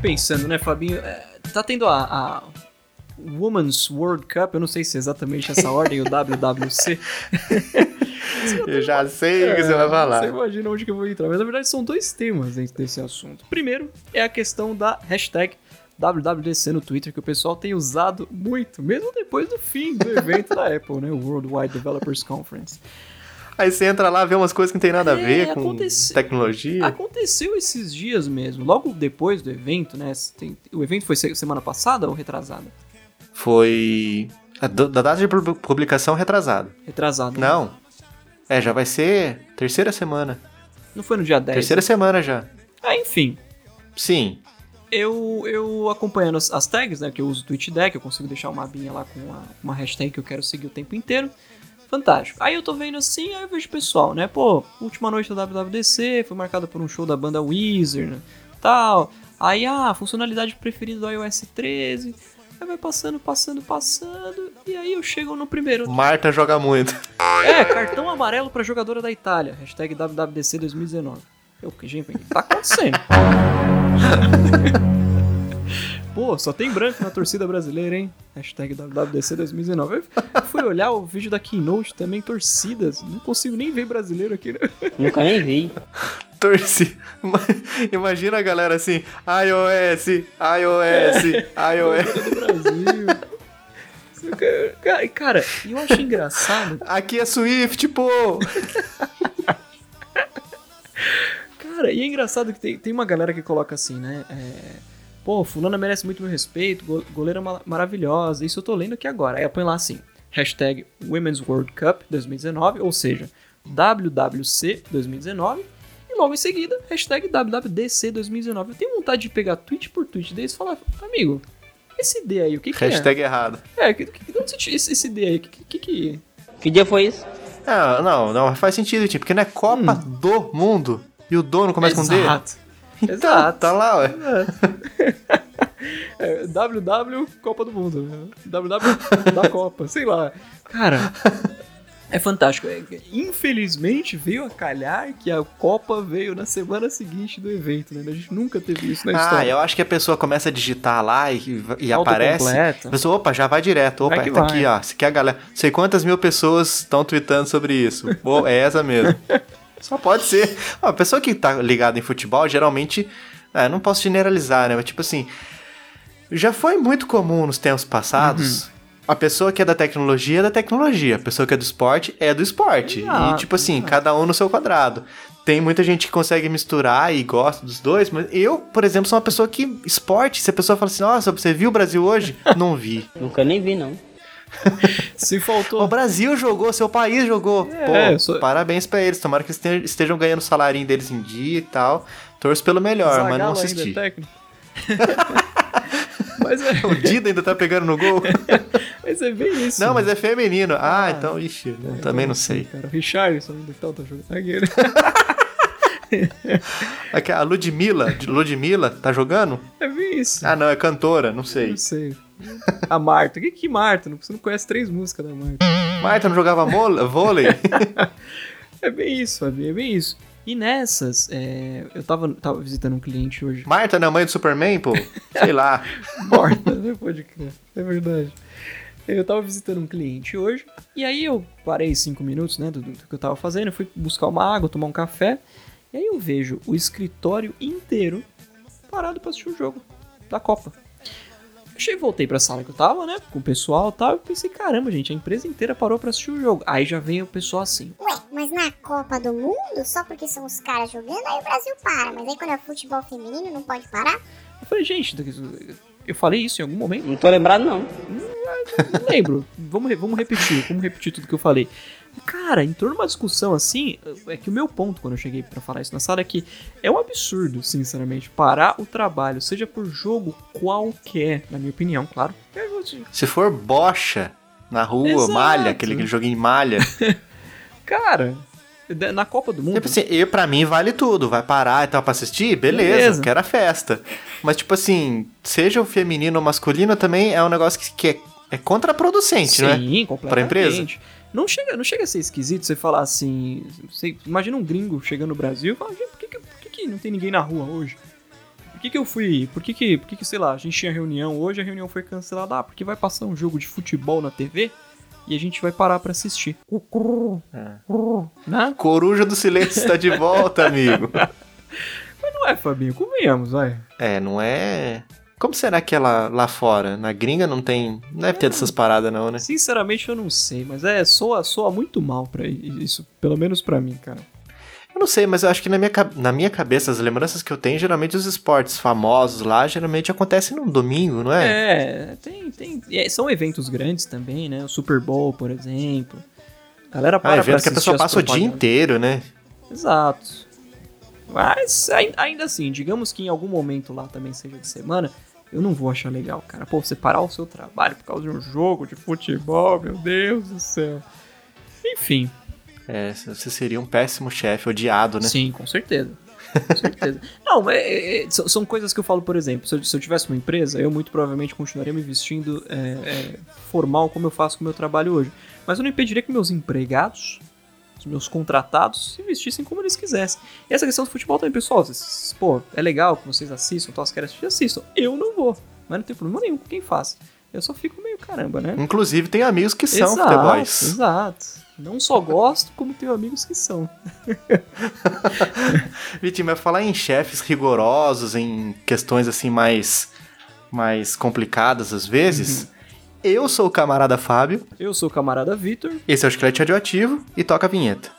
pensando, né, Fabinho? É, tá tendo a, a Women's World Cup, eu não sei se é exatamente essa ordem, o WWC. eu já sei o que você vai falar. Você imagina onde que eu vou entrar. Mas na verdade são dois temas dentro desse assunto. Primeiro é a questão da hashtag WWDC no Twitter, que o pessoal tem usado muito, mesmo depois do fim do evento da Apple, né? O Worldwide Developers Conference. Aí você entra lá, vê umas coisas que não tem nada a é, ver com tecnologia. Aconteceu esses dias mesmo, logo depois do evento, né? Tem, o evento foi semana passada ou retrasada? Foi. Da data de publicação retrasada. Retrasada. Né? Não. É, já vai ser terceira semana. Não foi no dia 10? Terceira né? semana já. Ah, enfim. Sim. Eu, eu acompanhando as, as tags, né? Que eu uso o TweetDeck, eu consigo deixar uma abinha lá com uma, uma hashtag que eu quero seguir o tempo inteiro. Fantástico. Aí eu tô vendo assim, aí eu vejo o pessoal, né? Pô, última noite da WWDC foi marcada por um show da banda Wizard, né? tal. Aí, ah, funcionalidade preferida do iOS 13. Aí vai passando, passando, passando. E aí eu chego no primeiro. Marta joga muito. É, cartão amarelo pra jogadora da Itália. Hashtag WWDC 2019. Eu, gente, tá acontecendo? Pô, só tem branco na torcida brasileira, hein? Hashtag WWDC 2019. Eu fui olhar o vídeo da Keynote também, torcidas. Não consigo nem ver brasileiro aqui, né? Nunca nem vi. Torci. Imagina a galera assim, iOS, iOS, iOS. Brasil. Cara, eu acho engraçado. Aqui é Swift, pô! Cara, e é engraçado que tem, tem uma galera que coloca assim, né? É Pô, fulana merece muito meu respeito, goleira maravilhosa. Isso eu tô lendo aqui agora. Aí põe lá assim, hashtag Women's World Cup 2019, ou seja, WWC 2019. E logo em seguida, hashtag WWDC 2019. Eu tenho vontade de pegar tweet por tweet deles e falar, amigo, esse D aí, o que, que hashtag é? Hashtag errado. É, que, que, onde esse, esse D aí? O que, que, que... que dia foi isso? Ah, não, não, faz sentido, tipo, porque não é Copa hum. do Mundo. E o dono começa Exato. com D. Exato. Exato. Tá lá, ué. É, WW Copa do Mundo. WW da Copa, sei lá. Cara, é fantástico. É, infelizmente veio a calhar que a Copa veio na semana seguinte do evento, né? A gente nunca teve isso na ah, história. Ah, eu acho que a pessoa começa a digitar lá e, e aparece. A pessoa, opa, já vai direto. Opa, vai tá vai. aqui, ó. Você quer a galera. Sei quantas mil pessoas estão tweetando sobre isso. Pô, é essa mesmo. Só pode ser. a pessoa que tá ligada em futebol, geralmente. É, não posso generalizar, né? Mas tipo assim. Já foi muito comum nos tempos passados. Uhum. A pessoa que é da tecnologia é da tecnologia. A pessoa que é do esporte é do esporte. Ah, e, tipo assim, ah. cada um no seu quadrado. Tem muita gente que consegue misturar e gosta dos dois, mas eu, por exemplo, sou uma pessoa que. Esporte, se a pessoa fala assim, nossa, você viu o Brasil hoje? Não vi. Nunca nem vi, não. Se faltou. O Brasil jogou, seu país jogou. É, Pô, sou... parabéns pra eles. Tomara que eles estejam ganhando o salário deles em dia e tal. Torço pelo melhor, Zagalo mas não assisti. mas é... O Dida ainda tá pegando no gol. mas é bem isso. Não, mas é feminino. Ah, ah então, ixi, é, também não sei. Cara, o Richardson ainda tá, tá jogando. Aqui, a Ludmilla, Ludmilla, tá jogando? É bem isso. Ah, não, é cantora, não sei. Não sei. A Marta. O que que Marta? Você não conhece três músicas da Marta. Marta não jogava vôlei? é bem isso, Fabi, é bem isso. E nessas, é, eu tava, tava visitando um cliente hoje. Marta não é mãe do Superman, pô? Sei lá. Morta, não pode crer. É verdade. Eu tava visitando um cliente hoje, e aí eu parei cinco minutos, né, do, do que eu tava fazendo, fui buscar uma água, tomar um café, e aí eu vejo o escritório inteiro parado pra assistir o jogo da Copa. Cheguei, voltei pra sala que eu tava, né? Com o pessoal e tal. E pensei, caramba, gente, a empresa inteira parou pra assistir o jogo. Aí já vem o pessoal assim. Ué, mas na Copa do Mundo, só porque são os caras jogando, aí o Brasil para. Mas aí quando é futebol feminino, não pode parar? Eu falei, gente, eu falei isso em algum momento? Não tô lembrado, não. Não, não lembro. vamos, vamos repetir, vamos repetir tudo que eu falei. Cara, entrou numa discussão assim. É que o meu ponto quando eu cheguei para falar isso na sala é que é um absurdo, sinceramente, parar o trabalho, seja por jogo qualquer, na minha opinião, claro. Se for bocha na rua, Exato. malha, aquele, aquele joguinho de malha. Cara, na Copa do Mundo. Tipo assim, eu, pra mim vale tudo. Vai parar e tal pra assistir? Beleza, Beleza. quero a festa. Mas, tipo assim, seja o feminino ou masculino, também é um negócio que, que é, é contraproducente, Sim, né? Sim, completamente. Pra empresa. Não chega, não chega a ser esquisito você falar assim. Você, imagina um gringo chegando no Brasil e falar, por que, que, por que, que não tem ninguém na rua hoje? por que, que eu fui. Por que, que, por que, que, sei lá, a gente tinha reunião hoje, a reunião foi cancelada. Ah, porque vai passar um jogo de futebol na TV e a gente vai parar para assistir. É. Né? Coruja do Silêncio está de volta, amigo. Mas não é, Fabinho, convenhamos, vai. É, não é. Como será que é lá, lá fora? Na gringa não tem. Não deve ter é, dessas paradas, não, né? Sinceramente, eu não sei, mas é, soa, soa muito mal pra isso, pelo menos pra mim, cara. Eu não sei, mas eu acho que na minha, na minha cabeça, as lembranças que eu tenho, geralmente os esportes famosos lá, geralmente acontecem no domingo, não é? É, tem, tem. É, são eventos grandes também, né? O Super Bowl, por exemplo. A galera para ah, evento que a pessoa passa o dia inteiro, né? Exato. Mas ainda assim, digamos que em algum momento lá também seja de semana, eu não vou achar legal, cara. Pô, você parar o seu trabalho por causa de um jogo de futebol, meu Deus do céu. Enfim, é, você seria um péssimo chefe, odiado, né? Sim, com certeza. Com certeza. Não, mas é, é, são coisas que eu falo, por exemplo, se eu, se eu, tivesse uma empresa, eu muito provavelmente continuaria me vestindo é, é, formal como eu faço com o meu trabalho hoje. Mas eu não impediria que meus empregados, os meus contratados, se vestissem como eles quisessem. E essa questão do futebol também, pessoal, vocês, pô, é legal que vocês assistam, então, querem assistir, assistam. Eu não vou, mas não tem problema nenhum com quem faz. Eu só fico meio caramba, né? Inclusive tem amigos que são exato, futebols. Exato. Não só gosto, como tenho amigos que são. Vitinho, mas falar em chefes rigorosos, em questões assim mais, mais complicadas às vezes. Uhum. Eu sou o camarada Fábio. Eu sou o camarada Vitor. Esse é o Esqueleto Radioativo e toca a vinheta.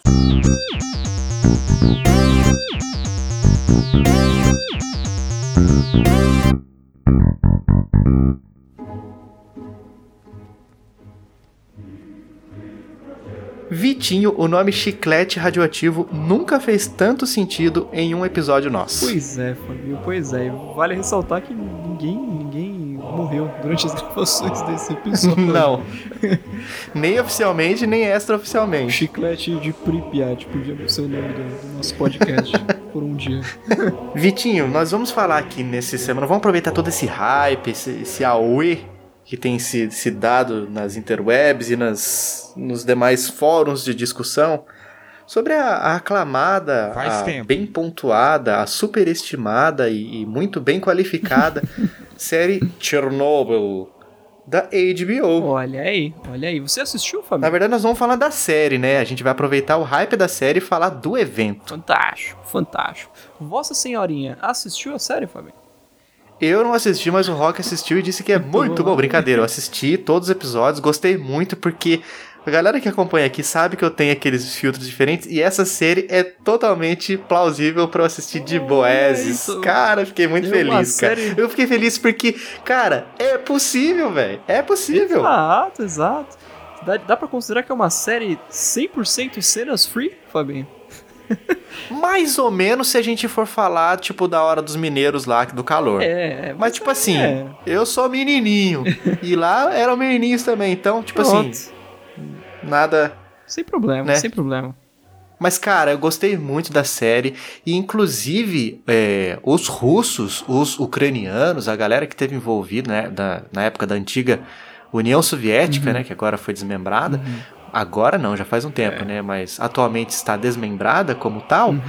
Vitinho, o nome chiclete radioativo nunca fez tanto sentido em um episódio nosso. Pois é, Fabio, pois é. Vale ressaltar que ninguém, ninguém morreu durante as gravações desse episódio. Não. nem oficialmente, nem extraoficialmente. Chiclete de Pripyat podia ser o nome do, do nosso podcast por um dia. Vitinho, nós vamos falar aqui nesse semana, vamos aproveitar todo esse hype, esse, esse auê que tem se, se dado nas interwebs e nas, nos demais fóruns de discussão sobre a, a aclamada, a bem pontuada, a superestimada e, e muito bem qualificada série Chernobyl da HBO. Olha aí, olha aí. Você assistiu, Fabio? Na verdade, nós vamos falar da série, né? A gente vai aproveitar o hype da série e falar do evento. Fantástico, fantástico. Vossa Senhorinha assistiu a série, Fabio? Eu não assisti, mas o Rock assistiu e disse que é muito bom. Brincadeira, eu assisti todos os episódios, gostei muito porque a galera que acompanha aqui sabe que eu tenho aqueles filtros diferentes e essa série é totalmente plausível para eu assistir de boeses. Cara, fiquei muito é feliz, cara. Série... Eu fiquei feliz porque, cara, é possível, velho. É possível. Exato, exato. Dá, dá pra considerar que é uma série 100% cenas free, Fabinho? Mais ou menos se a gente for falar, tipo, da hora dos mineiros lá, do calor. É, mas, tipo assim, é. eu sou menininho. e lá eram menininhos também. Então, tipo assim, Pronto. assim, nada. Sem problema, né? sem problema. Mas, cara, eu gostei muito da série. E, inclusive, é, os russos, os ucranianos, a galera que teve envolvida né, da, na época da antiga União Soviética, uhum. né, que agora foi desmembrada, uhum. Agora não, já faz um tempo, é. né? Mas atualmente está desmembrada como tal. Uhum.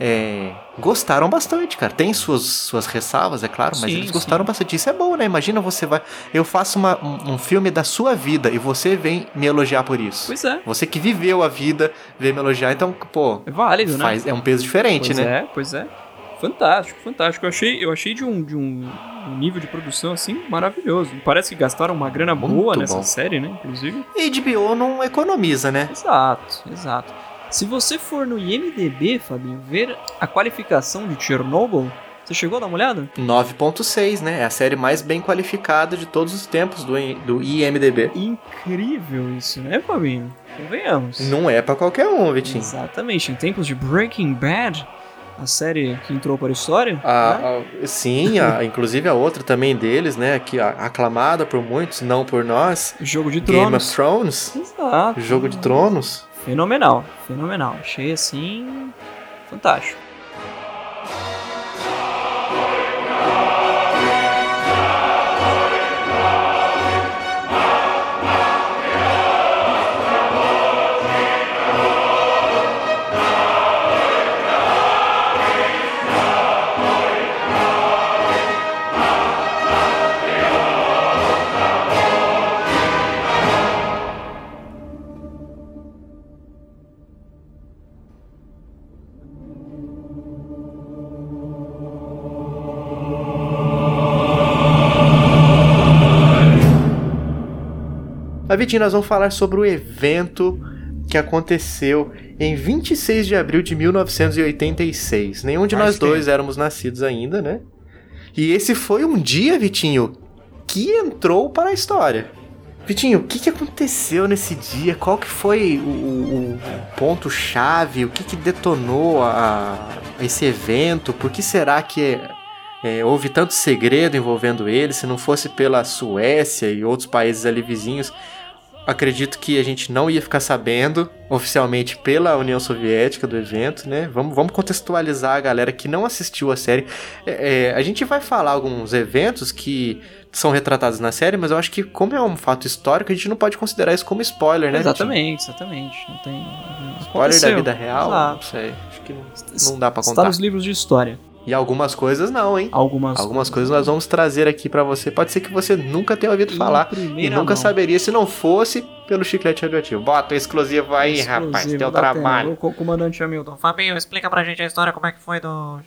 É, gostaram bastante, cara. Tem suas, suas ressalvas, é claro, mas sim, eles gostaram sim. bastante. Isso é bom, né? Imagina você vai. Eu faço uma, um, um, filme da sua vida e você vem me elogiar por isso. Pois é. Você que viveu a vida, vem me elogiar, então, pô. É válido, né? faz, né? É um peso diferente, pois né? É, pois é. Fantástico, fantástico. Eu achei, eu achei de, um, de um, um nível de produção assim maravilhoso. Parece que gastaram uma grana Muito boa nessa bom. série, né? Inclusive. E HBO não economiza, né? Exato, exato. Se você for no IMDB, Fabinho, ver a qualificação de Chernobyl, você chegou a dar uma olhada? 9.6, né? É a série mais bem qualificada de todos os tempos do, do IMDB. Incrível isso, né, Fabinho? Convenhamos. Não é para qualquer um, Vitinho. Exatamente. Em tempos de Breaking Bad, a série que entrou para a história. A, né? a, sim, a, inclusive a outra também deles, né? Que aclamada por muitos, não por nós. Jogo de Tronos. Game of Thrones. Exato. Jogo de Tronos. Fenomenal, fenomenal. Achei assim fantástico. Mas, Vitinho, nós vamos falar sobre o evento que aconteceu em 26 de abril de 1986. Nenhum de nós dois éramos nascidos ainda, né? E esse foi um dia, Vitinho, que entrou para a história. Vitinho, o que, que aconteceu nesse dia? Qual que foi o, o, o ponto-chave? O que, que detonou a, a esse evento? Por que será que é, houve tanto segredo envolvendo ele? Se não fosse pela Suécia e outros países ali vizinhos, acredito que a gente não ia ficar sabendo oficialmente pela União Soviética do evento, né? Vamos, vamos contextualizar a galera que não assistiu a série. É, é, a gente vai falar alguns eventos que são retratados na série, mas eu acho que, como é um fato histórico, a gente não pode considerar isso como spoiler, né? Exatamente, exatamente. Não tem. Spoiler da vida real? Não sei. Acho que não, não dá pra contar. Está nos livros de história. E algumas coisas não, hein? Algumas, algumas coisas nós vamos trazer aqui para você. Pode ser que você nunca tenha ouvido falar e nunca mão. saberia se não fosse pelo chiclete radioativo. Bota o exclusivo aí, exclusivo, rapaz, teu trabalho. O comandante Hamilton. Fabinho, explica pra gente a história, como é que foi do...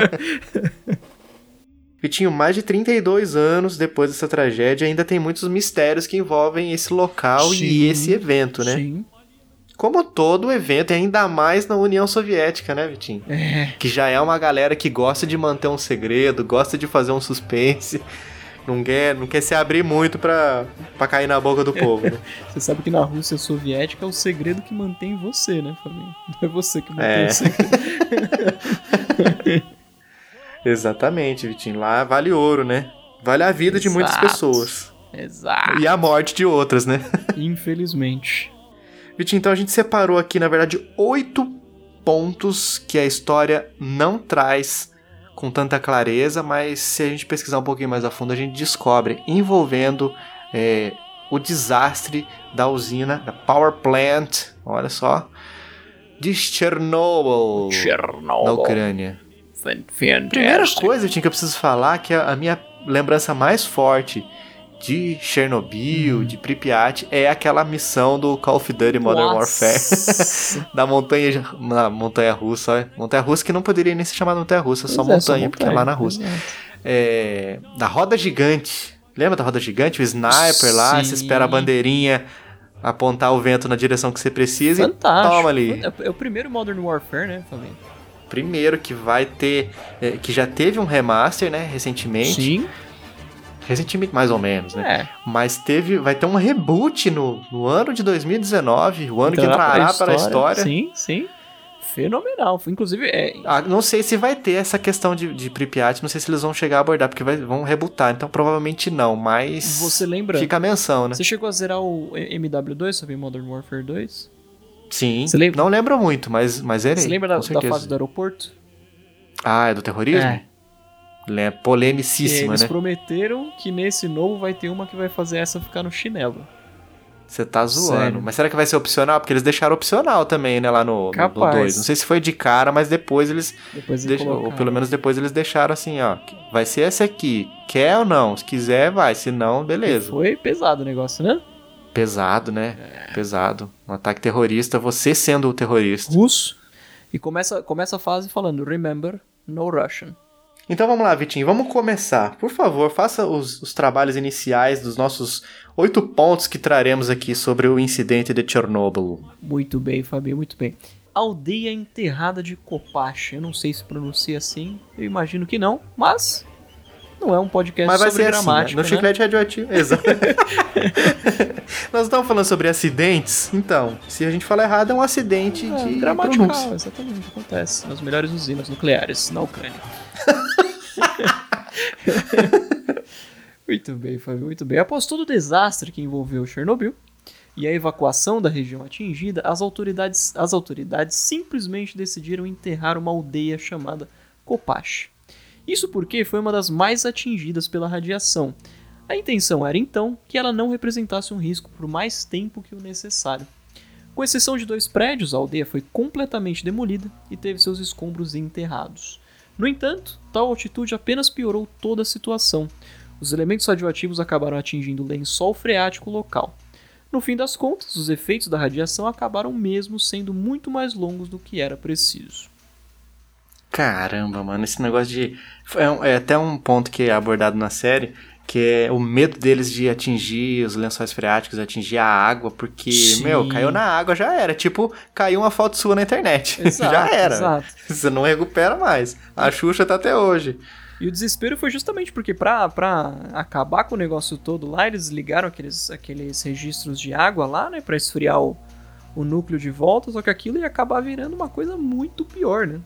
Vitinho, mais de 32 anos depois dessa tragédia, ainda tem muitos mistérios que envolvem esse local sim, e esse evento, né? Sim como todo evento, e ainda mais na União Soviética, né, Vitinho? É. Que já é uma galera que gosta de manter um segredo, gosta de fazer um suspense. Não quer, não quer se abrir muito pra, pra cair na boca do povo, né? Você sabe que na Rússia Soviética é o segredo que mantém você, né, Fabinho? Não é você que mantém é. o segredo. Exatamente, Vitinho. Lá vale ouro, né? Vale a vida Exato. de muitas pessoas. Exato. E a morte de outras, né? Infelizmente. Vitinho, então a gente separou aqui, na verdade, oito pontos que a história não traz com tanta clareza, mas se a gente pesquisar um pouquinho mais a fundo, a gente descobre envolvendo é, o desastre da usina, da Power Plant, olha só, de Chernobyl, Chernobyl. na Ucrânia. Fantastic. Primeira coisa, Vitinho, que eu preciso falar, que a minha lembrança mais forte de Chernobyl, hum. de Pripyat, é aquela missão do Call of Duty Modern Nossa. Warfare. da montanha, na montanha russa. Montanha russa que não poderia nem ser chamada montanha russa, só, é, montanha, só montanha, porque é lá na Rússia. É, da roda gigante. Lembra da roda gigante? O sniper lá, Sim. você espera a bandeirinha apontar o vento na direção que você precisa Fantástico. e toma ali. É, é o primeiro Modern Warfare, né, Fabinho? Primeiro que vai ter, é, que já teve um remaster, né, recentemente. Sim recentemente mais ou menos, né? É. Mas teve, vai ter um reboot no, no ano de 2019, o ano então, que entrará para a história. Sim, sim. Fenomenal. Inclusive, é. Ah, não sei se vai ter essa questão de, de Pripyat, não sei se eles vão chegar a abordar, porque vai, vão rebootar, então provavelmente não, mas. Você lembra? Fica a menção, né? Você chegou a zerar o MW2 sobre Modern Warfare 2? Sim. Você lembra? Não lembro muito, mas, mas zerei. Você lembra da, da fase do aeroporto? Ah, é do terrorismo? É. É polemicíssima, Eles né? prometeram que nesse novo vai ter uma que vai fazer essa ficar no chinelo. Você tá zoando. Sério? Mas será que vai ser opcional? Porque eles deixaram opcional também, né? Lá no 2. Não sei se foi de cara, mas depois eles. Depois deixam, ou pelo menos depois eles deixaram assim, ó. Vai ser esse aqui. Quer ou não? Se quiser, vai. Se não, beleza. E foi pesado o negócio, né? Pesado, né? É. Pesado. Um ataque terrorista, você sendo o terrorista. Russo. E começa, começa a fase falando: Remember, no Russian. Então vamos lá, Vitinho, vamos começar. Por favor, faça os, os trabalhos iniciais dos nossos oito pontos que traremos aqui sobre o incidente de Chernobyl. Muito bem, Fabio, muito bem. Aldeia Enterrada de Kopache. Eu não sei se pronuncia assim, eu imagino que não, mas não é um podcast Mas vai sobre ser gramática. Assim, né? No chiclete radioativo. Exato. Nós estamos falando sobre acidentes, então, se a gente falar errado, é um acidente é, de gramatical, exatamente, acontece nas melhores usinas nucleares na Ucrânia. muito bem, Fábio, muito bem. Após todo o desastre que envolveu Chernobyl e a evacuação da região atingida, as autoridades, as autoridades simplesmente decidiram enterrar uma aldeia chamada Kopash. Isso porque foi uma das mais atingidas pela radiação. A intenção era então que ela não representasse um risco por mais tempo que o necessário. Com exceção de dois prédios, a aldeia foi completamente demolida e teve seus escombros enterrados. No entanto, tal atitude apenas piorou toda a situação. Os elementos radioativos acabaram atingindo o lençol freático local. No fim das contas, os efeitos da radiação acabaram mesmo sendo muito mais longos do que era preciso. Caramba, mano, esse negócio de. É, é até um ponto que é abordado na série que é o medo deles de atingir os lençóis freáticos, atingir a água, porque, Sim. meu, caiu na água já era. Tipo, caiu uma foto sua na internet. Exato, já era. Exato. Você não recupera mais. A Xuxa tá até hoje. E o desespero foi justamente porque pra, pra acabar com o negócio todo lá, eles ligaram aqueles, aqueles registros de água lá, né, pra esfriar o, o núcleo de volta, só que aquilo ia acabar virando uma coisa muito pior, né?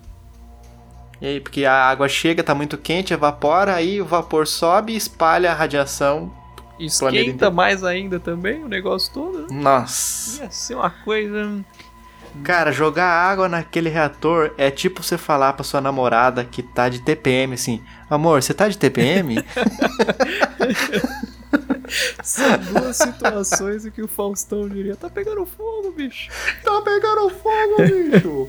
E aí, porque a água chega, tá muito quente, evapora, aí o vapor sobe e espalha a radiação. Esquenta mais ainda também o negócio todo. Né? Nossa. Ia ser uma coisa. Cara, jogar água naquele reator é tipo você falar pra sua namorada que tá de TPM, assim, amor, você tá de TPM? São duas situações em que o Faustão diria: tá pegando fogo, bicho. Tá pegando fogo, bicho.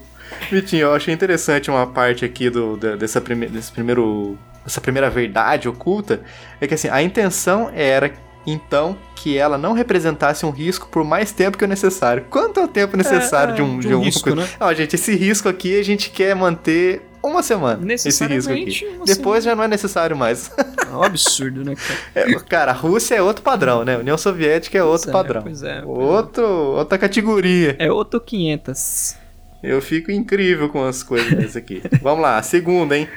Vitinho, eu achei interessante uma parte aqui do, dessa prime, desse primeiro. Essa primeira verdade oculta é que assim, a intenção era então que ela não representasse um risco por mais tempo que o necessário. Quanto é o tempo necessário é, é, de um, de um, de um risco, né? Não, gente, esse risco aqui a gente quer manter uma semana. Esse risco aqui. Depois já não é necessário mais. É um absurdo, né, cara? É, cara, a Rússia é outro padrão, né? A União Soviética é outro pois padrão. Pois é, pois outro, outra categoria. É outro 500. Eu fico incrível com as coisas aqui. Vamos lá, segunda, hein?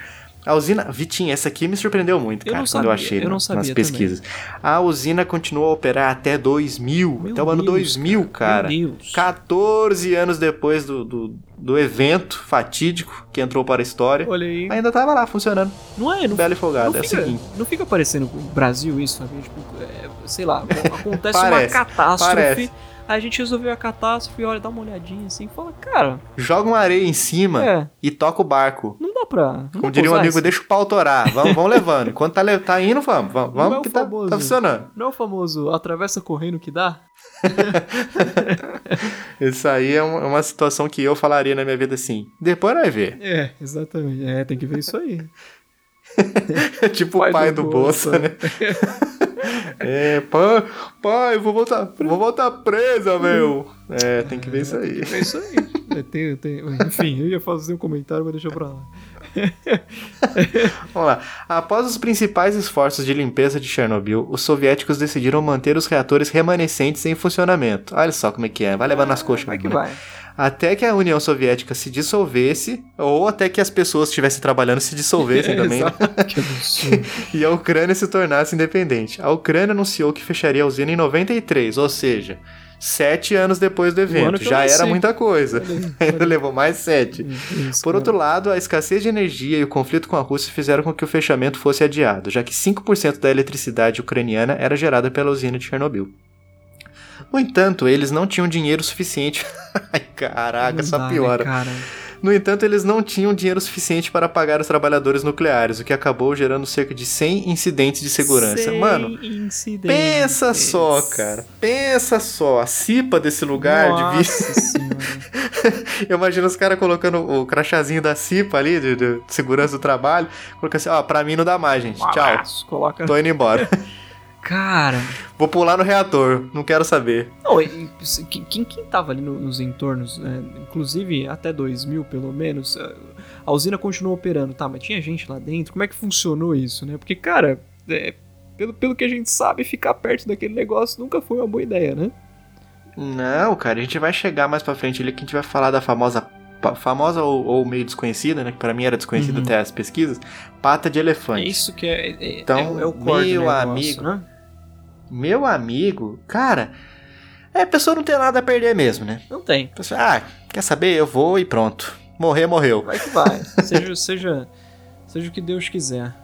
A usina. Vitinho, essa aqui me surpreendeu muito, cara, eu quando sabia, eu achei eu na, nas pesquisas. Também. A usina continuou a operar até 2000, Meu até o ano 2000, cara. Meu Deus. 14 anos depois do, do, do, evento fatídico que entrou para a história. Olha aí. Ainda tava lá funcionando. Não é? Não, Bela e folgada. Não, é fica, não fica parecendo o Brasil isso, sabe? Tipo, é, sei lá, acontece uma catástrofe. Parece a gente resolveu a catástrofe, olha, dá uma olhadinha assim, fala, cara. Joga uma areia em cima é. e toca o barco. Não dá pra. Não Como diria um amigo, deixa o pau torar. Vamos, vamos levando. Enquanto tá, tá indo, vamos. Vamos, vamos é que famoso, tá, tá funcionando. Não é o famoso atravessa correndo que dá? isso aí é uma, é uma, situação que eu falaria na minha vida assim. Depois vai ver. É, exatamente. É, tem que ver isso aí. tipo pai o pai do, do Bolsa, né? É, pai, pai, vou voltar, vou voltar presa, meu. É, tem que ver isso aí. É isso aí. É, tem, tem, enfim, eu ia fazer um comentário, mas deixa pra lá. Vamos lá. Após os principais esforços de limpeza de Chernobyl, os soviéticos decidiram manter os reatores remanescentes em funcionamento. Olha só como é que é. Vai levando nas coxas. Vai que né? vai até que a União Soviética se dissolvesse, ou até que as pessoas que estivessem trabalhando se dissolvessem também. Né? e a Ucrânia se tornasse independente. A Ucrânia anunciou que fecharia a usina em 93, ou seja, sete anos depois do evento. Já era muita coisa. Ainda levou mais sete. Isso, Por outro lado, a escassez de energia e o conflito com a Rússia fizeram com que o fechamento fosse adiado, já que 5% da eletricidade ucraniana era gerada pela usina de Chernobyl. No entanto, eles não tinham dinheiro suficiente. Ai, caraca, essa né, piora. Cara. No entanto, eles não tinham dinheiro suficiente para pagar os trabalhadores nucleares, o que acabou gerando cerca de 100 incidentes de segurança. 100 Mano, incidentes. pensa só, cara. Pensa só, a cipa desse lugar Nossa de Eu imagino os caras colocando o crachazinho da cipa ali, de, de segurança do trabalho, colocando assim, ó, pra mim não dá mais, gente. Um Tchau. Coloca... Tô indo embora. Cara. Vou pular no reator, não quero saber. Não, quem, quem tava ali nos entornos, né, inclusive até 2000 pelo menos, a usina continuou operando, tá? Mas tinha gente lá dentro, como é que funcionou isso, né? Porque, cara, é, pelo, pelo que a gente sabe, ficar perto daquele negócio nunca foi uma boa ideia, né? Não, cara, a gente vai chegar mais pra frente ali que a gente vai falar da famosa famosa ou, ou, meio desconhecida, né? Que pra mim era desconhecida uhum. até as pesquisas, pata de elefante. É isso que é. é então, é, é o meu negócio, amigo, né? Meu amigo, cara, é, a pessoa não tem nada a perder mesmo, né? Não tem. Pessoa, ah, quer saber? Eu vou e pronto. Morrer, morreu. Vai que vai. seja, seja, seja o que Deus quiser.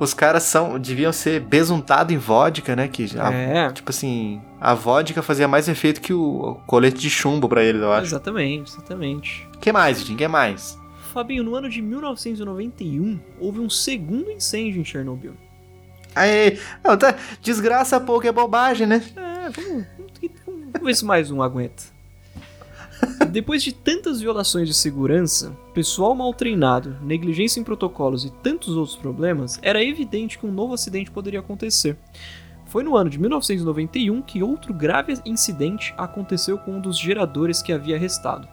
Os caras são deviam ser besuntados em vodka, né? Que já, é. tipo assim, a vodka fazia mais efeito que o colete de chumbo para eles, eu acho. Exatamente, exatamente. Que mais, Jim? Que mais? Fabinho, no ano de 1991 houve um segundo incêndio em Chernobyl. Aí, tá, desgraça pouco é bobagem, né? É, vamos ver se mais um aguenta. Depois de tantas violações de segurança, pessoal mal treinado, negligência em protocolos e tantos outros problemas, era evidente que um novo acidente poderia acontecer. Foi no ano de 1991 que outro grave incidente aconteceu com um dos geradores que havia restado.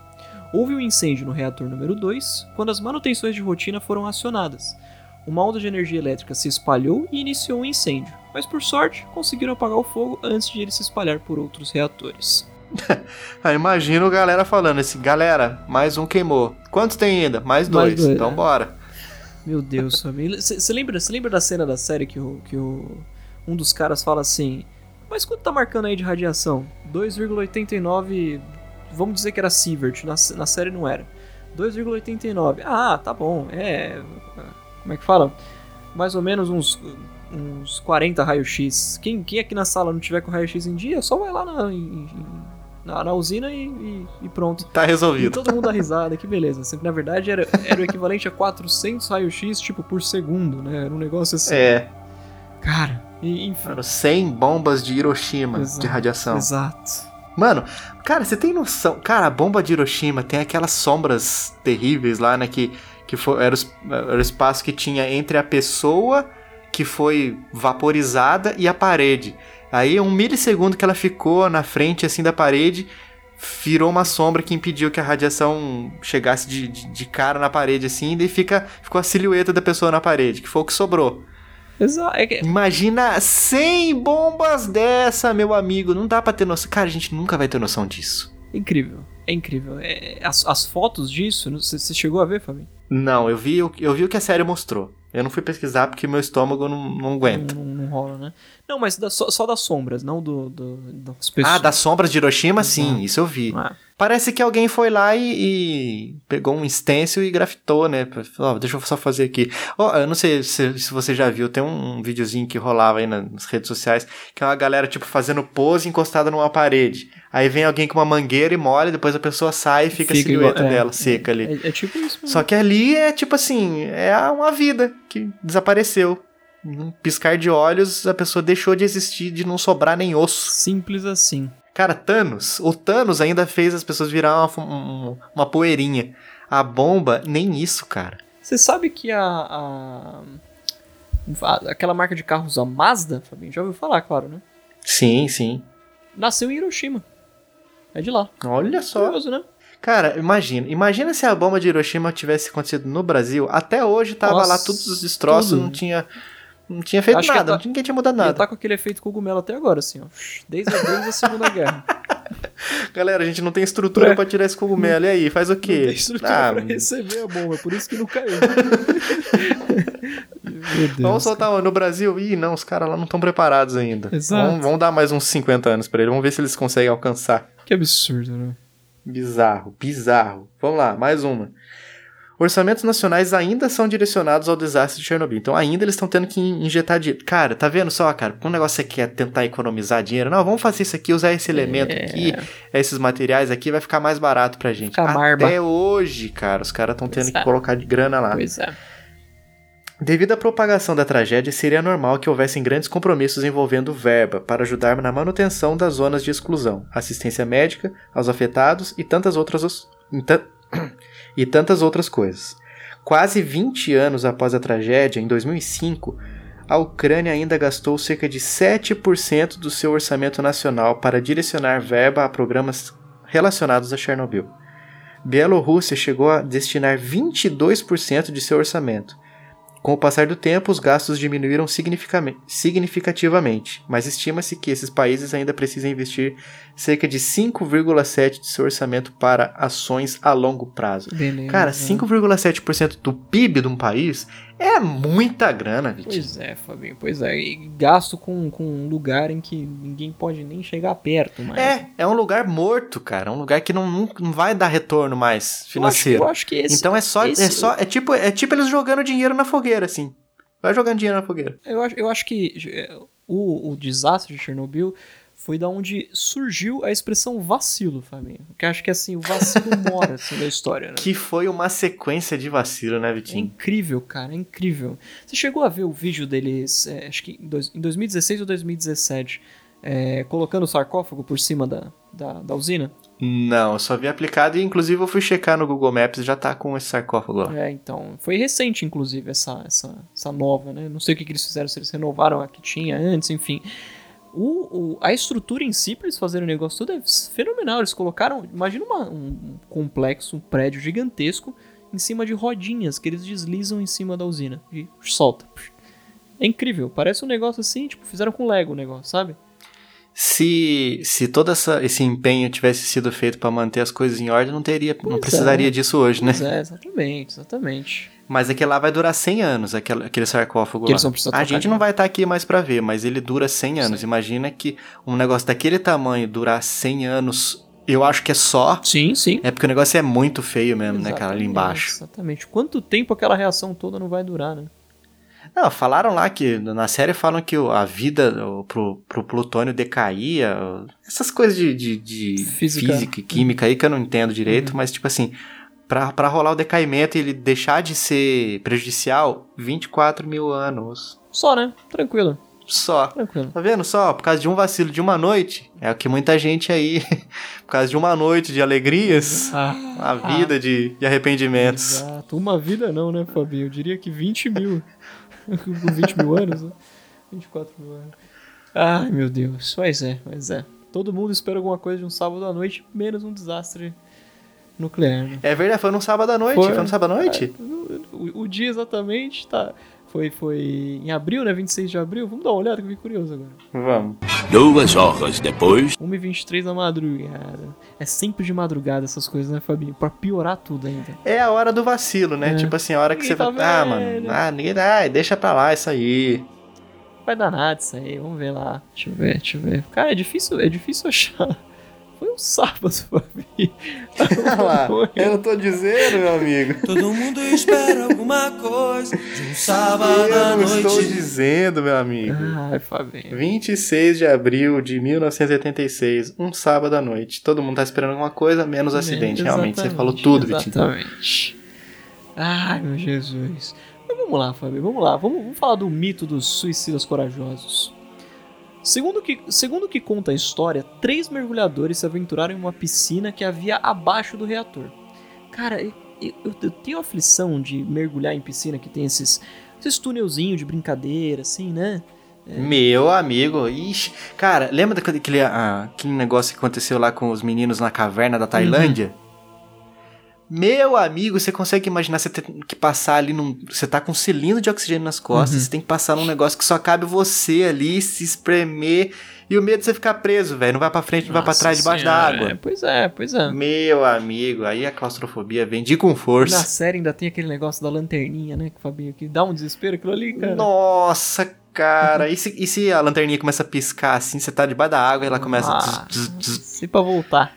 Houve um incêndio no reator número 2 quando as manutenções de rotina foram acionadas. Uma onda de energia elétrica se espalhou e iniciou um incêndio, mas por sorte conseguiram apagar o fogo antes de ele se espalhar por outros reatores. ah, imagino galera falando assim, galera, mais um queimou. Quantos tem ainda? Mais dois. Mais dois então é. bora. Meu Deus, família. Você lembra, lembra da cena da série que, o, que o, um dos caras fala assim: Mas quanto tá marcando aí de radiação? 2,89. Vamos dizer que era Sievert, na, na série não era. 2,89. Ah, tá bom. É. Como é que fala? Mais ou menos uns, uns 40 raio-x. Quem, quem aqui na sala não tiver com raio-x em dia, só vai lá na, em, na, na usina e, e, e, pronto. Tá resolvido. E todo mundo dá risada, que beleza. Na verdade era, era o equivalente a 400 raio-x, tipo, por segundo, né? Era um negócio assim. É. Cara, enfim. Mano, 100 bombas de Hiroshima exato, de radiação. Exato. Mano, cara, você tem noção? Cara, a bomba de Hiroshima tem aquelas sombras terríveis lá, né? Que, que foi, era, o, era o espaço que tinha entre a pessoa que foi vaporizada e a parede. Aí, um milissegundo que ela ficou na frente, assim, da parede, virou uma sombra que impediu que a radiação chegasse de, de, de cara na parede, assim, e daí fica, ficou a silhueta da pessoa na parede, que foi o que sobrou. É. Imagina 100 bombas dessa, meu amigo. Não dá pra ter noção. Cara, a gente nunca vai ter noção disso. Incrível. É incrível. É, as, as fotos disso, você chegou a ver, Fabinho? Não, eu vi, eu vi o que a série mostrou. Eu não fui pesquisar porque meu estômago não, não aguenta. Não, não, rola, né? Não, mas da, só, só, das sombras, não do, do, das pessoas. Ah, das sombras de Hiroshima, sim, isso eu vi. Ah. Parece que alguém foi lá e, e, pegou um stencil e grafitou, né? Oh, deixa eu só fazer aqui. Oh, eu não sei se, se você já viu, tem um, um videozinho que rolava aí nas redes sociais, que é uma galera, tipo, fazendo pose encostada numa parede. Aí vem alguém com uma mangueira e molha, depois a pessoa sai e fica, fica a silhueta igual, é, dela, seca ali. É, é, tipo isso. Mesmo. Só que ali é tipo assim, é uma vida que desapareceu. Num piscar de olhos, a pessoa deixou de existir, de não sobrar nem osso. Simples assim. Cara, Thanos. O Thanos ainda fez as pessoas virar uma, uma poeirinha. A bomba, nem isso, cara. Você sabe que a, a, Aquela marca de carros, a Mazda, Fabinho, já ouviu falar, claro, né? Sim, sim. Nasceu em Hiroshima. É de lá. Olha só. Curioso, né? Cara, imagina. Imagina se a bomba de Hiroshima tivesse acontecido no Brasil. Até hoje tava Nossa, lá todos os destroços, tudo. não tinha não tinha feito Acho nada, tá, ninguém tinha mudado nada. Ele tá com aquele efeito cogumelo até agora, assim, ó. Desde a, desde a Segunda Guerra. Galera, a gente não tem estrutura é. pra tirar esse cogumelo. E aí, faz o quê? Não tem estrutura ah, pra receber a bomba, por isso que não caiu. Vamos soltar no Brasil? Ih, não, os caras lá não estão preparados ainda. Exato. Vamos, vamos, dar mais uns 50 anos pra eles. Vamos ver se eles conseguem alcançar. Que absurdo, né? Bizarro, bizarro. Vamos lá, mais uma orçamentos nacionais ainda são direcionados ao desastre de Chernobyl. Então ainda eles estão tendo que injetar dinheiro. Cara, tá vendo só, cara? Um negócio aqui é tentar economizar dinheiro. Não, vamos fazer isso aqui, usar esse elemento é... aqui, esses materiais aqui, vai ficar mais barato pra gente. Fica Até hoje, cara, os caras estão tendo é. que colocar de grana lá. Pois é. Devido à propagação da tragédia, seria normal que houvessem grandes compromissos envolvendo verba para ajudar na manutenção das zonas de exclusão, assistência médica aos afetados e tantas outras e tantas outras coisas. Quase 20 anos após a tragédia, em 2005, a Ucrânia ainda gastou cerca de 7% do seu orçamento nacional para direcionar verba a programas relacionados a Chernobyl. Bielorrússia chegou a destinar 22% de seu orçamento, com o passar do tempo, os gastos diminuíram significativamente, mas estima-se que esses países ainda precisam investir cerca de 5,7% de seu orçamento para ações a longo prazo. Beleza. Cara, 5,7% do PIB de um país é muita grana, Vitinho. Pois é, Fabinho, pois é. E gasto com, com um lugar em que ninguém pode nem chegar perto mais. É, é um lugar morto, cara. É um lugar que não, não, vai dar retorno mais financeiro. Eu acho, eu acho que esse. Então é só. Esse... É, só é, tipo, é tipo eles jogando dinheiro na fogueira, assim. Vai jogando dinheiro na fogueira. Eu acho, eu acho que é, o, o desastre de Chernobyl foi da onde surgiu a expressão vacilo, Fabinho. Que acho que assim, o vacilo mora assim, na história, né? Que foi uma sequência de vacilo, né, Vitinho? É incrível, cara, é incrível. Você chegou a ver o vídeo deles, é, acho que em, dois, em 2016 ou 2017, é, colocando o sarcófago por cima da, da, da, usina? Não, eu só vi aplicado e inclusive eu fui checar no Google Maps e já tá com esse sarcófago lá. É, então. Foi recente, inclusive, essa, essa, essa nova, né? Não sei o que, que eles fizeram, se eles renovaram a que tinha antes, enfim. O, o, a estrutura em si, para eles fazerem o negócio todo, é fenomenal. Eles colocaram, imagina uma, um complexo, um prédio gigantesco, em cima de rodinhas que eles deslizam em cima da usina e solta. É incrível, parece um negócio assim, tipo, fizeram com Lego o negócio, sabe? Se, se todo essa, esse empenho tivesse sido feito para manter as coisas em ordem, não teria, pois não precisaria é. disso hoje, né? É, exatamente, exatamente. Mas aquele lá vai durar 100 anos, aquele, aquele sarcófago lá. A gente não vai estar tá aqui mais para ver, mas ele dura 100 anos. Sim. Imagina que um negócio daquele tamanho durar 100 anos eu acho que é só. Sim, sim. É porque o negócio é muito feio mesmo, exatamente, né, cara, ali embaixo. Exatamente. Quanto tempo aquela reação toda não vai durar, né? Não, falaram lá que na série falam que a vida pro, pro plutônio decaía. Essas coisas de, de, de física. física. e química aí que eu não entendo direito, uhum. mas tipo assim, pra, pra rolar o decaimento e ele deixar de ser prejudicial, 24 mil anos. Só, né? Tranquilo. Só. Tranquilo. Tá vendo só? Por causa de um vacilo de uma noite. É o que muita gente aí. por causa de uma noite de alegrias. Ah, uma vida ah, de, de arrependimentos. Exato. Uma vida não, né, Fabinho? Eu diria que 20 mil. Com 20 mil anos, né? 24 mil anos. Ai, meu Deus. Mas é, mas é. Todo mundo espera alguma coisa de um sábado à noite, menos um desastre nuclear. Né? É verdade, foi num sábado à noite. Foi, foi sábado à noite? É, o, o, dia exatamente tá. Foi, foi em abril, né? 26 de abril. Vamos dar uma olhada que eu fiquei curioso agora. Vamos. Duas horas depois. 1h23 da madrugada. É sempre de madrugada essas coisas, né, Fabinho? Pra piorar tudo ainda. É a hora do vacilo, né? É. Tipo assim, a hora que ninguém você tá vai. Ah, mano. Ah, ninguém dá. Deixa pra lá isso aí. Vai dar nada isso aí. Vamos ver lá. Deixa eu ver, deixa eu ver. Cara, é difícil, é difícil achar foi um sábado lá, eu não tô dizendo, meu amigo. Todo mundo espera alguma coisa de um sábado à noite. Eu estou dizendo, meu amigo. Ai, Fabinho. 26 de abril de 1986, um sábado à noite. Todo mundo tá esperando alguma coisa, menos acidente. Realmente, você falou tudo, Vitinho. Exatamente. Ai, meu Jesus. Mas vamos lá, Fabinho, vamos lá. Vamos, vamos falar do mito dos suicidas corajosos. Segundo que, segundo que conta a história, três mergulhadores se aventuraram em uma piscina que havia abaixo do reator. Cara, eu, eu, eu tenho aflição de mergulhar em piscina que tem esses, esses túnelzinhos de brincadeira, assim, né? É. Meu amigo, ixi. Cara, lembra daquele ah, aquele negócio que aconteceu lá com os meninos na caverna da Tailândia? Uhum. Meu amigo, você consegue imaginar você ter que passar ali num. Você tá com um cilindro de oxigênio nas costas, uhum. você tem que passar num negócio que só cabe você ali, se espremer. E o medo de você ficar preso, velho. Não vai pra frente, não vai pra trás, debaixo da água. É, pois é, pois é. Meu amigo, aí a claustrofobia vem de com força. Na série ainda tem aquele negócio da lanterninha, né, Fabinho? Que dá um desespero aquilo ali, cara. Nossa, cara. e, se, e se a lanterninha começa a piscar assim, você tá debaixo da água e ela começa ah, a. Se pra voltar.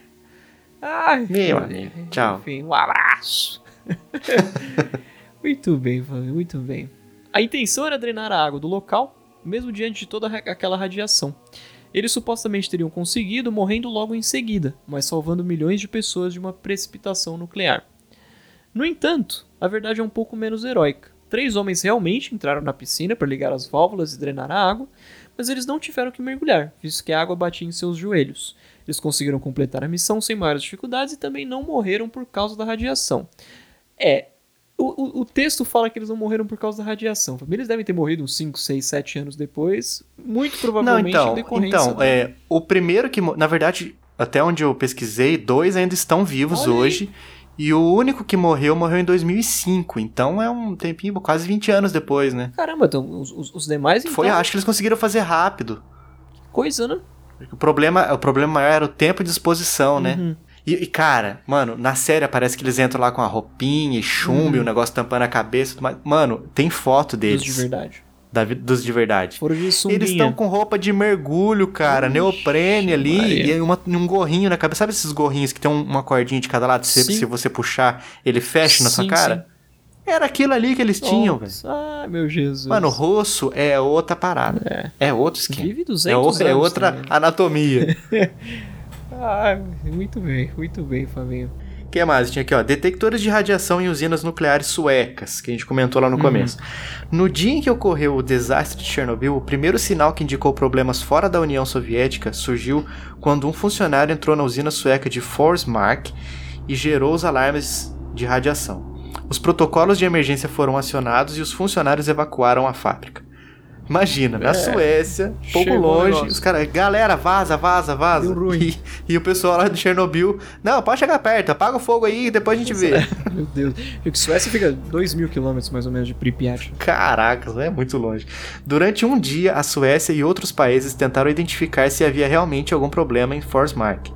Ai, Meu amigo. Tchau. Enfim, um abraço. muito bem, Fábio, muito bem. A intenção era drenar a água do local, mesmo diante de toda aquela radiação. Eles supostamente teriam conseguido, morrendo logo em seguida, mas salvando milhões de pessoas de uma precipitação nuclear. No entanto, a verdade é um pouco menos heróica. Três homens realmente entraram na piscina para ligar as válvulas e drenar a água, mas eles não tiveram que mergulhar, visto que a água batia em seus joelhos. Eles conseguiram completar a missão sem maiores dificuldades e também não morreram por causa da radiação. É, o, o, o, texto fala que eles não morreram por causa da radiação. Eles devem ter morrido uns 5, 6, 7 anos depois. Muito provavelmente não, então. Então, é, o primeiro que. Na verdade, até onde eu pesquisei, dois ainda estão vivos Olha hoje. Aí. E o único que morreu, morreu em 2005. Então é um tempinho, quase 20 anos depois, né? Caramba, então os, os demais. Então... Foi, acho que eles conseguiram fazer rápido. Que coisa, né? O problema, o problema maior era o tempo de exposição, né? uhum. né? E, e, cara, mano, na série parece que eles entram lá com a roupinha e chumbo, uhum. o negócio tampando a cabeça. Mano, tem foto deles. Dos de verdade. Da, dos de verdade. Foram de Eles estão com roupa de mergulho, cara, Ixi, neoprene ali Maria. e uma, um gorrinho na cabeça. Sabe esses gorrinhos que tem uma cordinha de cada lado? Se, se você puxar, ele fecha na sua cara? Sim. Era aquilo ali que eles tinham, velho. Ah, meu Jesus. Mano, o rosto é outra parada. É, é outro esquema. Vive 200 é, o, é outra também. anatomia. ah, muito bem, muito bem, Fabinho. O que mais? Tinha aqui, ó, detectores de radiação em usinas nucleares suecas, que a gente comentou lá no uhum. começo. No dia em que ocorreu o desastre de Chernobyl, o primeiro sinal que indicou problemas fora da União Soviética surgiu quando um funcionário entrou na usina sueca de Forsmark e gerou os alarmes de radiação. Os protocolos de emergência foram acionados e os funcionários evacuaram a fábrica. Imagina, na é, Suécia, pouco longe, os caras, galera, vaza, vaza, vaza. E, e, o pessoal lá de Chernobyl, não, pode chegar perto, apaga o fogo aí e depois a gente vê. Meu Deus. E que Suécia fica 2 mil quilômetros mais ou menos de Pripyat. Caraca, é muito longe. Durante um dia, a Suécia e outros países tentaram identificar se havia realmente algum problema em Forsmark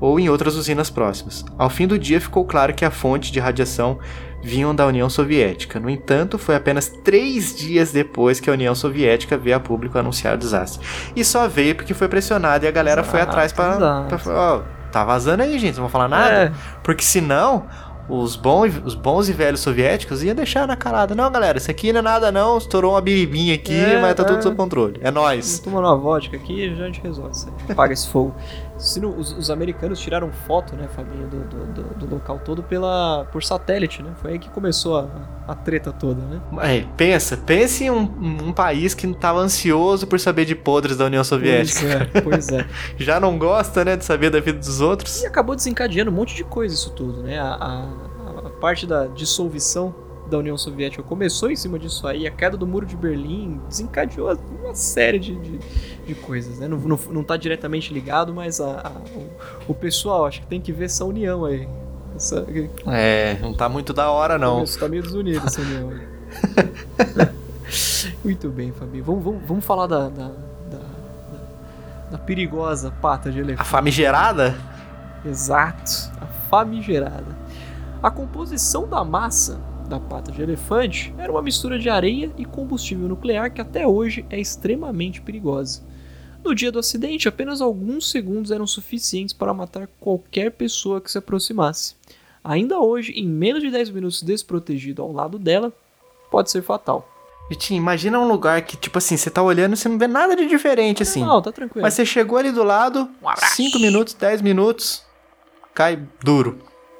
ou em outras usinas próximas. Ao fim do dia, ficou claro que a fonte de radiação vinham da União Soviética. No entanto, foi apenas três dias depois que a União Soviética veio a público anunciar o desastre. E só veio porque foi pressionado e a galera foi atrás para. Ó, tá vazando aí, gente, não vão falar nada. É. Porque senão, os bons, os bons e velhos soviéticos iam deixar na calada. Não, galera, isso aqui não é nada não, estourou uma biribinha aqui, é, mas tá é. tudo sob controle. É nóis. Tomando uma vodka aqui já a gente resolve isso aí. Apaga esse fogo. Os, os, americanos tiraram foto, né, Fabinho, do, do, do, do, local todo pela, por satélite, né? Foi aí que começou a, a treta toda, né? É, pensa, pense em um, um país que estava ansioso por saber de podres da União Soviética. Pois é, pois é. Já não gosta, né, de saber da vida dos outros. E acabou desencadeando um monte de coisa isso tudo, né? A, a, a parte da dissolução da União Soviética começou em cima disso aí, a queda do muro de Berlim desencadeou uma série de, de, de coisas, né? Não, não, não tá diretamente ligado, mas a, a o, o, pessoal acho que tem que ver essa união aí. Essa, é, não tá muito da hora não. Isso, tá meio desunido essa união aí. muito bem, Fabi. Vamos, vamos, vamos falar da, da, da, da perigosa pata de elefante. A famigerada? Exato, a famigerada. A composição da massa da pata de elefante era uma mistura de areia e combustível nuclear que até hoje é extremamente perigosa. No dia do acidente, apenas alguns segundos eram suficientes para matar qualquer pessoa que se aproximasse. Ainda hoje, em menos de 10 minutos desprotegido ao lado dela, pode ser fatal. Vitinho, imagina um lugar que, tipo assim, você tá olhando e você não vê nada de diferente, assim. Não, tá tranquilo. Mas você chegou ali do lado, 5 um minutos, 10 minutos, cai duro.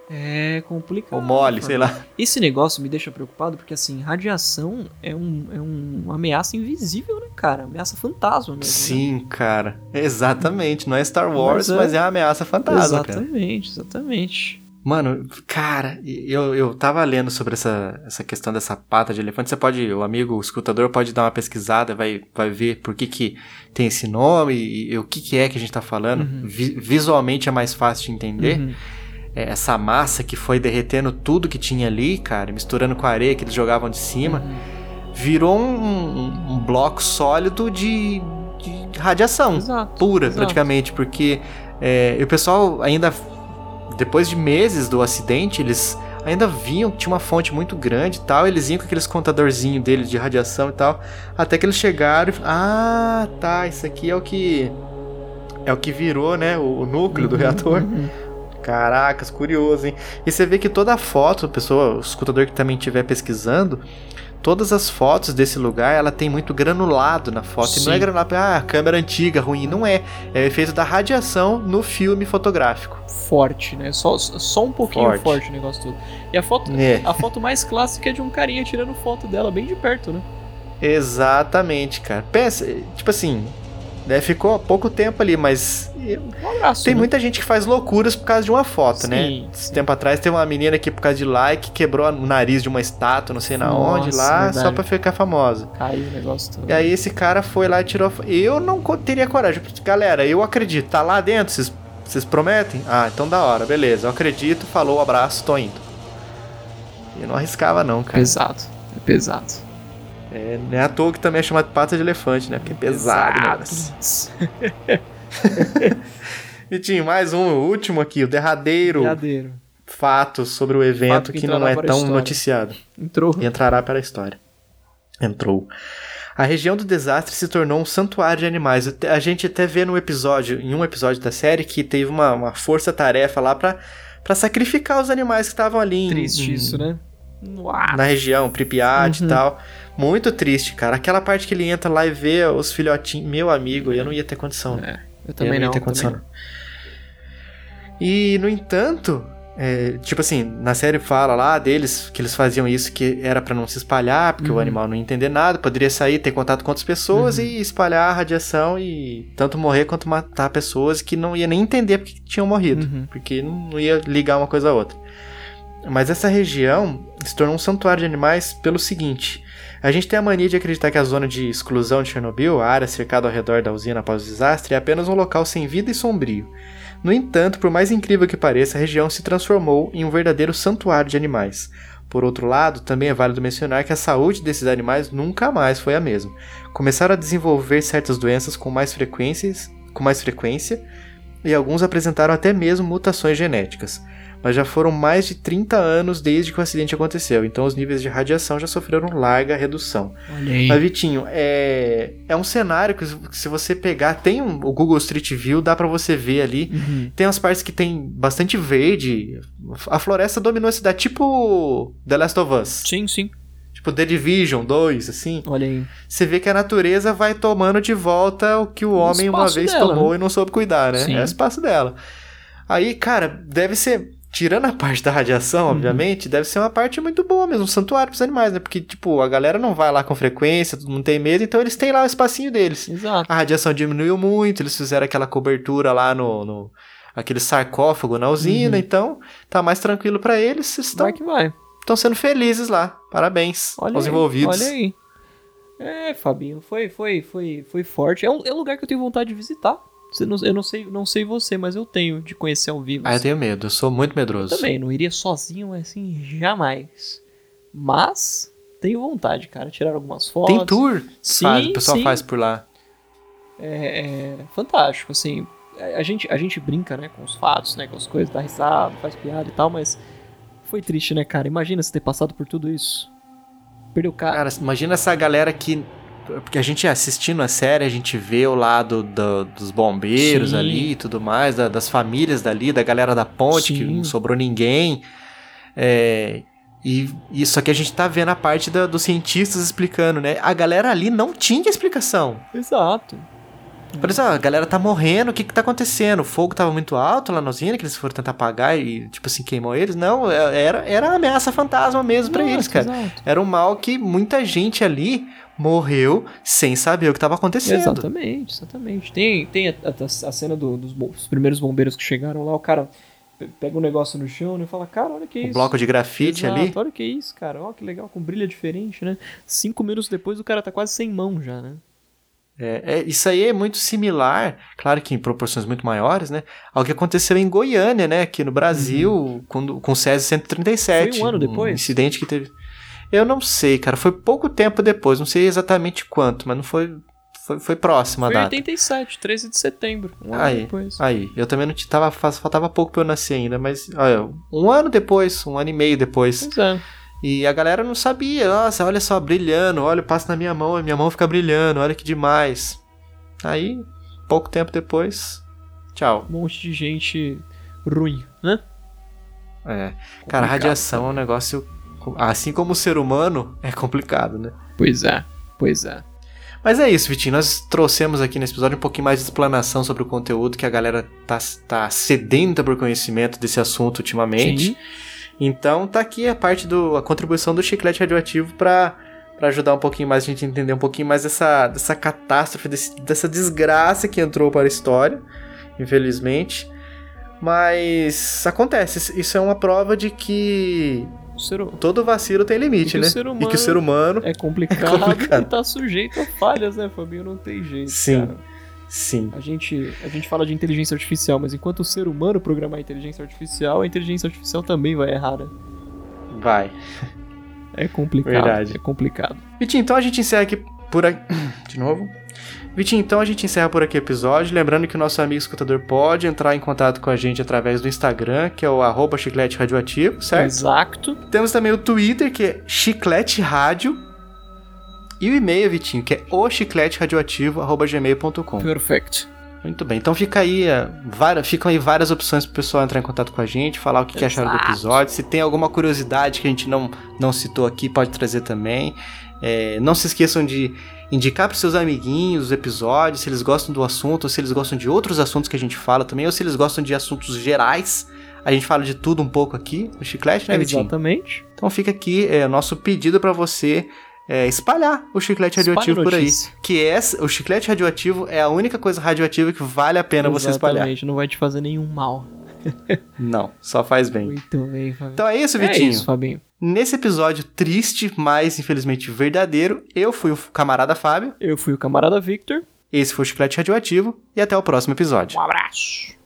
É complicado. Ou mole, sei lá. Esse negócio me deixa preocupado porque, assim, radiação é, um, é um, uma ameaça invisível, né, cara? Ameaça fantasma mesmo. Né? Sim, né? cara. Exatamente. Não é Star Wars, mas é, mas é uma ameaça fantasma. Exatamente, cara. exatamente. Mano, cara, eu, eu tava lendo sobre essa, essa questão dessa pata de elefante. Você pode, o amigo, o escutador, pode dar uma pesquisada, vai, vai ver por que, que tem esse nome e, e o que, que é que a gente tá falando. Uhum. Vi, visualmente é mais fácil de entender. Uhum. É, essa massa que foi derretendo tudo que tinha ali, cara, misturando com a areia que eles jogavam de cima, uhum. virou um, um, bloco sólido de, de radiação exato, pura, exato. praticamente, porque é, o pessoal ainda, depois de meses do acidente, eles ainda viam que tinha uma fonte muito grande e tal, eles iam com aqueles contadorzinhos deles de radiação e tal, até que eles chegaram e ah, tá, isso aqui é o que é o que virou, né, o, o núcleo do uhum, reator. Caracas, curioso, hein? E você vê que toda a foto, pessoa, o escutador que também estiver pesquisando, todas as fotos desse lugar, ela tem muito granulado na foto. Sim. E não é granulado, ah, câmera antiga, ruim. Não é. É o efeito da radiação no filme fotográfico. Forte, né? Só, só um pouquinho forte. forte o negócio todo. E a foto, é. a foto mais clássica é de um carinha tirando foto dela bem de perto, né? Exatamente, cara. Pensa, tipo assim, né? Ficou há pouco tempo ali, mas. Um abraço, tem né? muita gente que faz loucuras por causa de uma foto, né? sim, né? Esse tempo atrás teve uma menina que, por causa de like, quebrou o nariz de uma estátua, não sei na onde, lá, verdade. só pra ficar famosa. Caiu o negócio todo. E aí esse cara foi lá e tirou. Eu não teria coragem. Galera, eu acredito, tá lá dentro, vocês, vocês prometem? Ah, então da hora, beleza. Eu acredito, falou, abraço, tô indo. Eu não arriscava, não, cara. Pesado, é pesado. É, não é à toa que também é chamado de pata de elefante, né? Porque é pesado. Vitinho, mais um, o último aqui, o derradeiro, derradeiro. fato sobre o evento que, que não é tão noticiado. Entrou. E entrará para a história. Entrou. A região do desastre se tornou um santuário de animais. A gente até vê no episódio, em um episódio da série, que teve uma, uma força-tarefa lá para sacrificar os animais que estavam ali. Triste em, isso, né? Na região, Pripyat uhum. e tal. Muito triste, cara. Aquela parte que ele entra lá e vê os filhotinhos. Meu amigo, eu não ia ter condição. É, eu também eu não, ia ter condição. Não. E, no entanto, é, tipo assim, na série fala lá deles que eles faziam isso que era para não se espalhar, porque uhum. o animal não ia entender nada, poderia sair, ter contato com outras pessoas uhum. e espalhar a radiação e tanto morrer quanto matar pessoas que não ia nem entender porque tinham morrido, uhum. porque não ia ligar uma coisa a outra. Mas essa região se tornou um santuário de animais pelo seguinte. A gente tem a mania de acreditar que a zona de exclusão de Chernobyl, a área cercada ao redor da usina após o desastre, é apenas um local sem vida e sombrio. No entanto, por mais incrível que pareça, a região se transformou em um verdadeiro santuário de animais. Por outro lado, também é válido mencionar que a saúde desses animais nunca mais foi a mesma. Começaram a desenvolver certas doenças com mais, frequências, com mais frequência e alguns apresentaram até mesmo mutações genéticas mas já foram mais de 30 anos desde que o acidente aconteceu, então os níveis de radiação já sofreram larga redução. Mas, Vitinho, é, é um cenário que se você pegar, tem um, o Google Street View, dá para você ver ali, uhum. tem umas partes que tem bastante verde, a floresta dominou a cidade, tipo The Last of Us. Sim, sim tipo The Division 2, assim. Olha aí. Você vê que a natureza vai tomando de volta o que o, o homem uma vez dela, tomou né? e não soube cuidar, né? Sim. É o espaço dela. Aí, cara, deve ser tirando a parte da radiação, uhum. obviamente, deve ser uma parte muito boa mesmo, um santuário pros animais, né? Porque, tipo, a galera não vai lá com frequência, todo mundo tem medo, então eles têm lá o espacinho deles. Exato. A radiação diminuiu muito, eles fizeram aquela cobertura lá no. no aquele sarcófago na usina, uhum. então tá mais tranquilo para eles. Estão, vai que vai. Estão sendo felizes lá. Parabéns olha aos aí, envolvidos. Olha aí. É, Fabinho, foi, foi, foi, foi forte. É um, é um lugar que eu tenho vontade de visitar. Eu não sei, não sei você, mas eu tenho de conhecer ao vivo. Ah, eu tenho medo, eu sou muito medroso. Eu também, não iria sozinho, assim, jamais. Mas tenho vontade, cara, tirar algumas fotos. Tem tour? Sim, faz, o pessoal sim. faz por lá. É, é, fantástico, assim. A gente, a gente brinca, né, com os fatos, né, com as coisas, dá risada, faz piada e tal, mas foi triste, né, cara? Imagina você ter passado por tudo isso. Perdeu o cara. Cara, imagina essa galera que porque a gente assistindo a série, a gente vê o lado do, dos bombeiros Sim. ali e tudo mais, da, das famílias dali, da galera da ponte, Sim. que não sobrou ninguém. É, e isso aqui a gente tá vendo a parte da, dos cientistas explicando, né? A galera ali não tinha explicação. Exato. Por exemplo, a galera tá morrendo, o que que tá acontecendo? O fogo tava muito alto lá na usina, que eles foram tentar apagar e, tipo assim, queimou eles? Não, é, era, era ameaça fantasma mesmo para eles, cara. Exato. Era um mal que muita gente ali morreu sem saber o que estava acontecendo. Exatamente, exatamente. Tem, tem a, a, a cena do, dos primeiros bombeiros que chegaram lá, o cara pega um negócio no chão e fala, cara, olha que isso. Um bloco de grafite Exato, ali. Olha que isso, cara. Olha que legal, com brilho diferente, né? Cinco minutos depois o cara tá quase sem mão já, né? É, é, isso aí é muito similar, claro que em proporções muito maiores, né? Ao que aconteceu em Goiânia, né? Aqui no Brasil, uhum. com, com o César 137. Foi um ano depois? Um incidente que teve. Eu não sei, cara. Foi pouco tempo depois. Não sei exatamente quanto, mas não foi. Foi, foi próximo a foi data. Foi 87, 13 de setembro. Um aí, ano depois. Aí, eu também não tava. Faltava pouco pra eu nascer ainda, mas. Olha, um ano depois, um ano e meio depois. Pois é. E a galera não sabia. Nossa, olha só, brilhando. Olha, passa na minha mão, e minha mão fica brilhando. Olha que demais. Aí, pouco tempo depois, tchau. Um monte de gente ruim, né? É. Cara, a radiação é um negócio assim como o ser humano, é complicado, né? Pois é, pois é. Mas é isso, Vitinho. Nós trouxemos aqui nesse episódio um pouquinho mais de explanação sobre o conteúdo que a galera tá, tá sedenta por conhecimento desse assunto ultimamente. Sim. Então tá aqui a parte do a contribuição do chiclete radioativo para para ajudar um pouquinho mais a gente a entender um pouquinho mais dessa, dessa catástrofe, desse, dessa desgraça que entrou para a história, infelizmente. Mas acontece, isso é uma prova de que Ser... Todo vacilo tem limite, né? e que o ser humano é complicado, é complicado. e tá sujeito a falhas, né, Fabinho? Não tem jeito. Sim. Cara. Sim. A gente, a gente fala de inteligência artificial, mas enquanto o ser humano programar a inteligência artificial, a inteligência artificial também vai errar, né? Vai. É complicado. Verdade. É complicado. Vitinho, então a gente encerra aqui por aqui. De novo. Vitinho, então a gente encerra por aqui o episódio. Lembrando que o nosso amigo escutador pode entrar em contato com a gente através do Instagram, que é o arroba chiclete radioativo, certo? Exato. Temos também o Twitter, que é chiclete rádio. E o e-mail, Vitinho, que é o chiclete radioativo@gmail.com. Perfeito. Muito bem, então fica aí, uh, várias, ficam aí várias opções para o pessoal entrar em contato com a gente, falar o que, que acharam do episódio. Se tem alguma curiosidade que a gente não, não citou aqui, pode trazer também. É, não se esqueçam de indicar para seus amiguinhos os episódios, se eles gostam do assunto, ou se eles gostam de outros assuntos que a gente fala também, ou se eles gostam de assuntos gerais. A gente fala de tudo um pouco aqui no Chiclete, né, Vitinho? Exatamente. Então fica aqui é, nosso pedido para você é, espalhar o chiclete radioativo por aí. Que é, o chiclete radioativo é a única coisa radioativa que vale a pena Exatamente, você espalhar. não vai te fazer nenhum mal. Não, só faz bem. Muito bem, Fabinho. Então é isso, Vitinho? É isso, Fabinho. Nesse episódio triste, mas infelizmente verdadeiro, eu fui o camarada Fábio. Eu fui o camarada Victor. Esse foi o Chiclete Radioativo e até o próximo episódio. Um abraço.